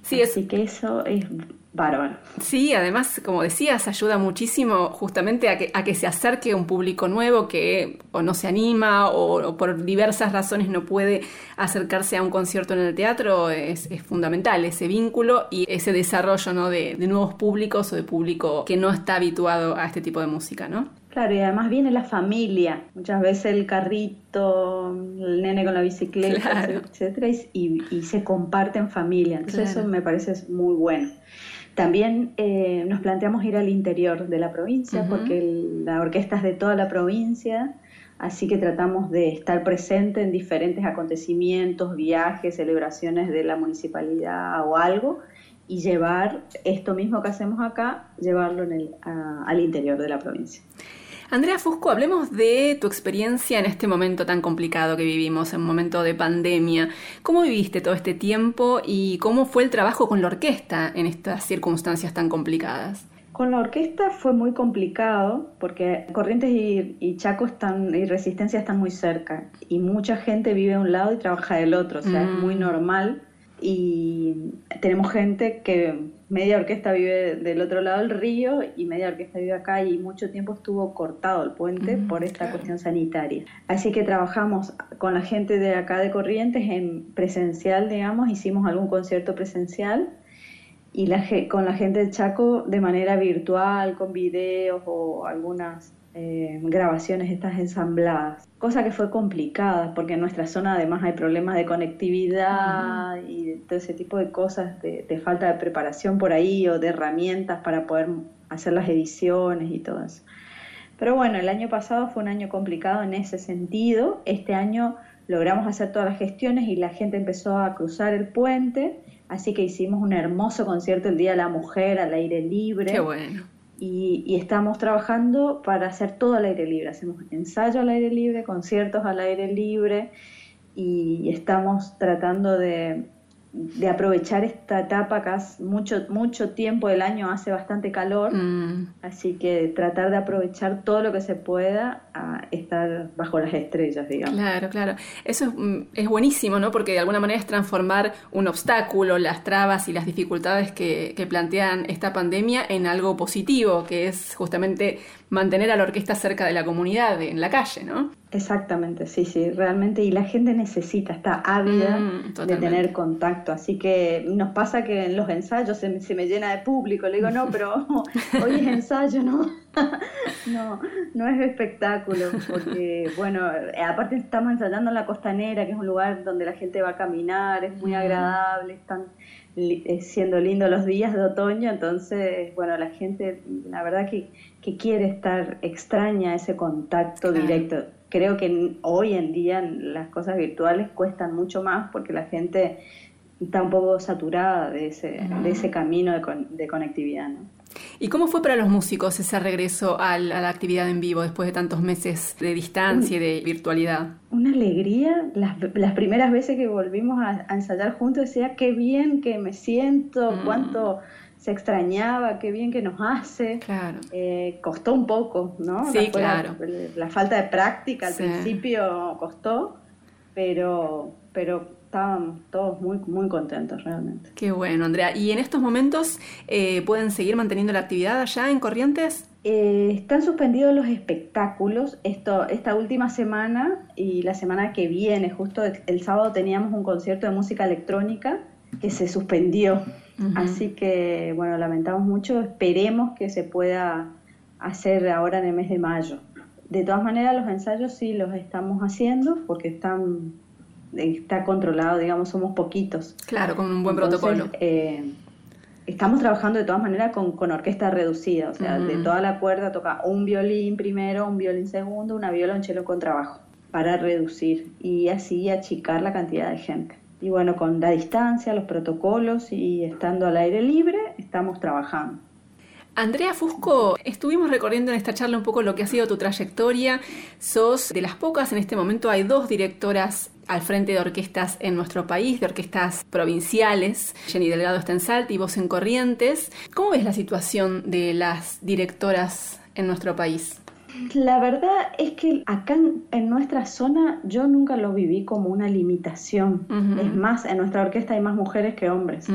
Sí, Así que eso es bárbaro. Sí, además, como decías, ayuda muchísimo justamente a que, a que se acerque un público nuevo que o no se anima o, por diversas razones no puede acercarse a un concierto en el teatro. Es, fundamental ese vínculo y ese desarrollo ¿no? de, de, nuevos públicos o de público que no está habituado a este tipo de música, ¿no? Claro, y además viene la familia, muchas veces el carrito, el nene con la bicicleta, etcétera, y, y, se comparte en familia. Entonces eso me parece muy bueno. También eh, nos planteamos ir al interior de la provincia, porque la orquesta es de toda la provincia, así que tratamos de estar presente en diferentes acontecimientos, viajes, celebraciones de la municipalidad o algo, y llevar esto mismo que hacemos acá, llevarlo en el, al interior de la provincia. Andrea Fusco, hablemos de tu experiencia en este momento tan complicado que vivimos, en un momento de pandemia. ¿Cómo viviste todo este tiempo y cómo fue el trabajo con la orquesta en estas circunstancias tan complicadas? Con la orquesta fue muy complicado porque Corrientes y, Chaco están y Resistencia están muy cerca y mucha gente vive de un lado y trabaja del otro, o sea, es muy mm. normal y tenemos gente que media orquesta vive del otro lado del río y media orquesta vive acá y mucho tiempo estuvo cortado el puente mm, por esta cuestión sanitaria. Así que trabajamos con la gente de acá de Corrientes en presencial, digamos, hicimos algún concierto presencial y la, con la gente de Chaco de manera virtual, con videos o algunas eh, grabaciones estas ensambladas, cosa que fue complicada porque en nuestra zona además hay problemas de conectividad y todo ese tipo de cosas, de, de, falta de preparación por ahí o de herramientas para poder hacer las ediciones y todo eso. Pero bueno, el año pasado fue un año complicado en ese sentido, este año logramos hacer todas las gestiones y la gente empezó a cruzar el puente Así que hicimos un hermoso concierto el Día de la Mujer al aire libre. Qué bueno. Y, estamos trabajando para hacer todo al aire libre. Hacemos ensayo al aire libre, conciertos al aire libre y estamos tratando de, de aprovechar esta etapa acá mucho mucho tiempo del año hace bastante calor. Mm. así que tratar de aprovechar todo lo que se pueda a estar bajo las estrellas digamos. Claro claro. Eso es, mm, es, buenísimo no porque de alguna manera es transformar un obstáculo las trabas y las dificultades que, que plantean esta pandemia en algo positivo que es justamente mantener a la orquesta cerca de la comunidad, en la calle, ¿no? Exactamente, sí, sí, realmente. Y la gente necesita, está ávida mm, de tener contacto. Así que nos pasa que en los ensayos se, me llena de público. Le digo, no, pero (laughs) hoy es ensayo, ¿no? (laughs) no, no es espectáculo. Porque, bueno, aparte estamos ensayando en la costanera, que es un lugar donde la gente va a caminar, es muy mm. agradable, están siendo lindos los días de otoño. Entonces, bueno, la gente, la verdad que que quiere estar extraña ese contacto directo. Creo que hoy en día las cosas virtuales cuestan mucho más porque la gente está un poco saturada de ese, de ese camino de, conectividad. ¿no? ¿Y cómo fue para los músicos ese regreso a la, actividad en vivo después de tantos meses de distancia y de virtualidad? Una alegría. Las, las primeras veces que volvimos a, ensayar juntos decía, qué bien que me siento, mm. cuánto se extrañaba, qué bien que nos hace. Claro. Eh, costó un poco, ¿no? Sí, claro. La, falta de práctica al principio costó, pero, pero estábamos todos muy, muy contentos realmente. Qué bueno, Andrea. ¿Y en estos momentos eh, pueden seguir manteniendo la actividad allá en Corrientes? Eh, están suspendidos los espectáculos. Esto, esta última semana y la semana que viene, justo el sábado teníamos un concierto de música electrónica que se suspendió Así que, bueno, lamentamos mucho, esperemos que se pueda hacer ahora en el mes de mayo. De todas maneras, los ensayos sí los estamos haciendo porque están está controlado, digamos, somos poquitos. Claro, con un buen protocolo. Eh, estamos trabajando de todas maneras con, con orquesta reducida, o sea, de toda la cuerda toca un violín primero, un violín segundo, una violonchelo con trabajo para reducir y así achicar la cantidad de gente. Y bueno, con la distancia, los protocolos y estando al aire libre, estamos trabajando. Andrea Fusco, estuvimos recorriendo en esta charla un poco lo que ha sido tu trayectoria. Sos de las pocas, en este momento hay dos directoras al frente de orquestas en nuestro país, de orquestas provinciales. Jenny Delgado está en y vos en Corrientes. ¿Cómo ves la situación de las directoras en nuestro país? La verdad es que acá en, nuestra zona yo nunca lo viví como una limitación. Es más, en nuestra orquesta hay más mujeres que hombres.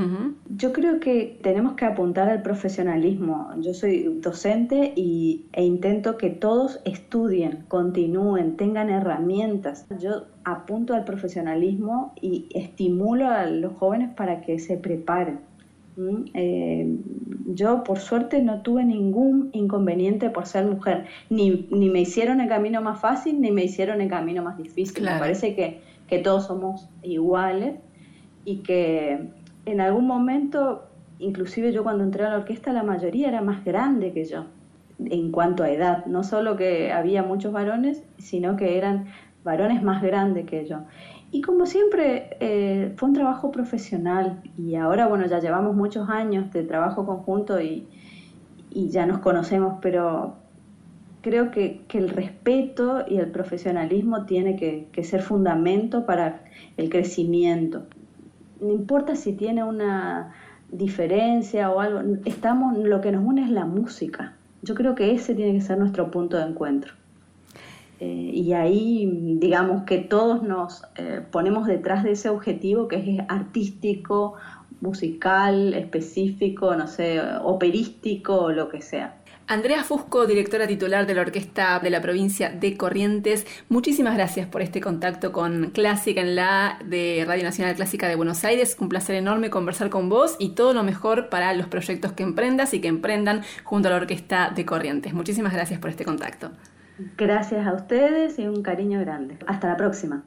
Yo creo que tenemos que apuntar al profesionalismo. Yo soy docente y, e intento que todos estudien, continúen, tengan herramientas. Yo apunto al profesionalismo y estimulo a los jóvenes para que se preparen. Eh, yo por suerte no tuve ningún inconveniente por ser mujer, ni, ni, me hicieron el camino más fácil, ni me hicieron el camino más difícil. Me parece que, que todos somos iguales y que en algún momento, inclusive yo cuando entré a la orquesta, la mayoría era más grande que yo en cuanto a edad, no solo que había muchos varones, sino que eran varones más grandes que yo. Y como siempre, eh, fue un trabajo profesional y ahora, bueno, ya llevamos muchos años de trabajo conjunto y, ya nos conocemos, pero creo que, el respeto y el profesionalismo tiene que, que, ser fundamento para el crecimiento. No importa si tiene una diferencia o algo, estamos, lo que nos une es la música. Yo creo que ese tiene que ser nuestro punto de encuentro. Eh, y ahí, digamos que todos nos eh, ponemos detrás de ese objetivo que es artístico, musical, específico, no sé, operístico o lo que sea. Andrea Fusco, directora titular de la Orquesta de la provincia de Corrientes, muchísimas gracias por este contacto con Clásica en la de Radio Nacional Clásica de Buenos Aires. Un placer enorme conversar con vos y todo lo mejor para los proyectos que emprendas y que emprendan junto a la Orquesta de Corrientes. Muchísimas gracias por este contacto. Gracias a ustedes y un cariño grande. Hasta la próxima.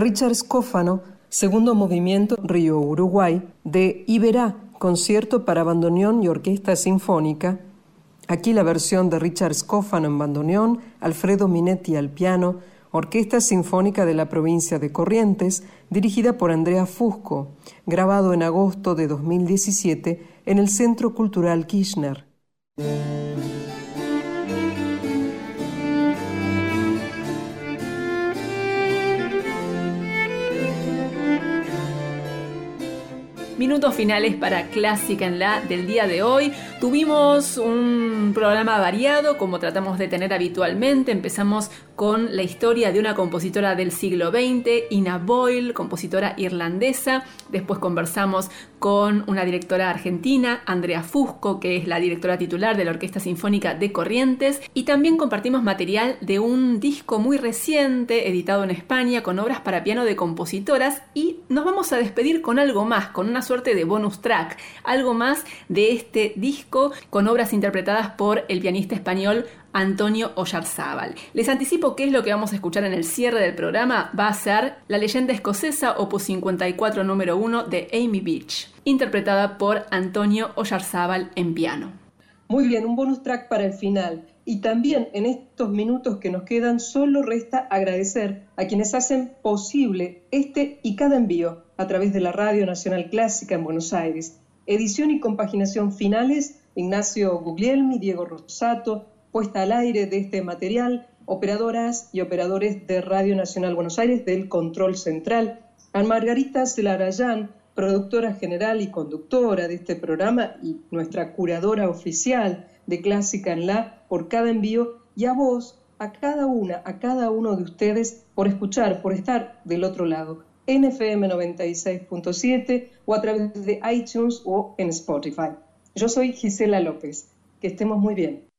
Richard Scófano, segundo movimiento Río Uruguay, de Iberá, concierto para bandoneón y orquesta sinfónica. Aquí la versión de Richard Scófano en bandoneón, Alfredo Minetti al piano, Orquesta Sinfónica de la provincia de Corrientes, dirigida por Andrea Fusco, grabado en agosto de 2017 en el Centro Cultural Kirchner. Minutos finales para Clásica en la del día de hoy. Tuvimos un programa variado como tratamos de tener habitualmente. Empezamos con la historia de una compositora del siglo XX, Ina Boyle, compositora irlandesa. Después conversamos con una directora argentina, Andrea Fusco, que es la directora titular de la Orquesta Sinfónica de Corrientes. Y también compartimos material de un disco muy reciente, editado en España, con obras para piano de compositoras. Y nos vamos a despedir con algo más, con una suerte de bonus track, algo más de este disco con obras interpretadas por el pianista español Antonio Oyarzábal. Les anticipo qué es lo que vamos a escuchar en el cierre del programa. Va a ser La leyenda escocesa, opus 54 número 1 de Amy Beach, interpretada por Antonio Oyarzábal en piano. Muy bien, un bonus track para el final. Y también en estos minutos que nos quedan, solo resta agradecer a quienes hacen posible este y cada envío a través de la Radio Nacional Clásica en Buenos Aires. Edición y compaginación finales, Ignacio Guglielmi, Diego Rosato, puesta al aire de este material, operadoras y operadores de Radio Nacional Buenos Aires del Control Central, a Margarita Celarayán, productora general y conductora de este programa y nuestra curadora oficial de Clásica en La por cada envío, y a vos, a cada una, a cada uno de ustedes por escuchar, por estar del otro lado, en FM 96.7 o a través de iTunes o en Spotify. Yo soy Gisela López. Que estemos muy bien.